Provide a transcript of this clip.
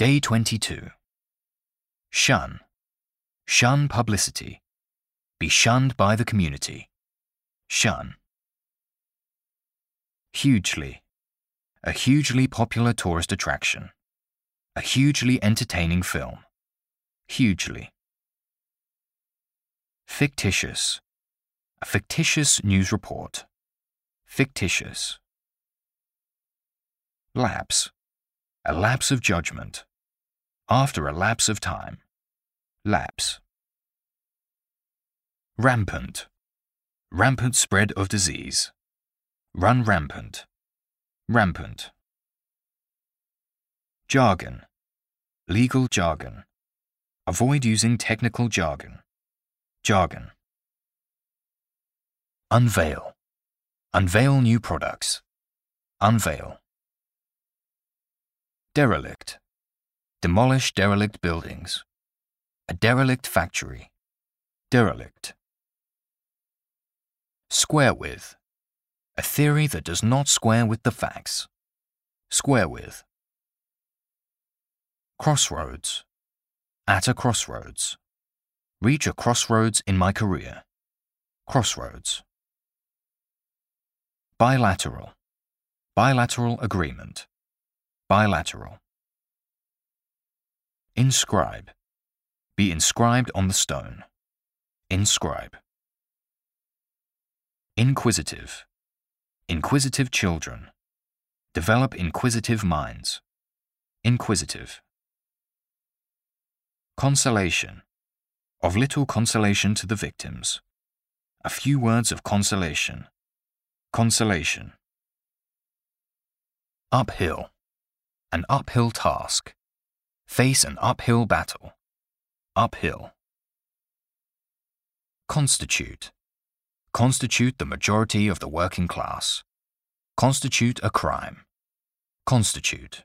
Day 22. Shun. Shun publicity. Be shunned by the community. Shun. Hugely. A hugely popular tourist attraction. A hugely entertaining film. Hugely. Fictitious. A fictitious news report. Fictitious. Lapse. A lapse of judgment. After a lapse of time. Lapse. Rampant. Rampant spread of disease. Run rampant. Rampant. Jargon. Legal jargon. Avoid using technical jargon. Jargon. Unveil. Unveil new products. Unveil. Derelict. Demolish derelict buildings. A derelict factory. Derelict. Square with. A theory that does not square with the facts. Square with. Crossroads. At a crossroads. Reach a crossroads in my career. Crossroads. Bilateral. Bilateral agreement. Bilateral. Inscribe. Be inscribed on the stone. Inscribe. Inquisitive. Inquisitive children. Develop inquisitive minds. Inquisitive. Consolation. Of little consolation to the victims. A few words of consolation. Consolation. Uphill. An uphill task. Face an uphill battle. Uphill. Constitute. Constitute the majority of the working class. Constitute a crime. Constitute.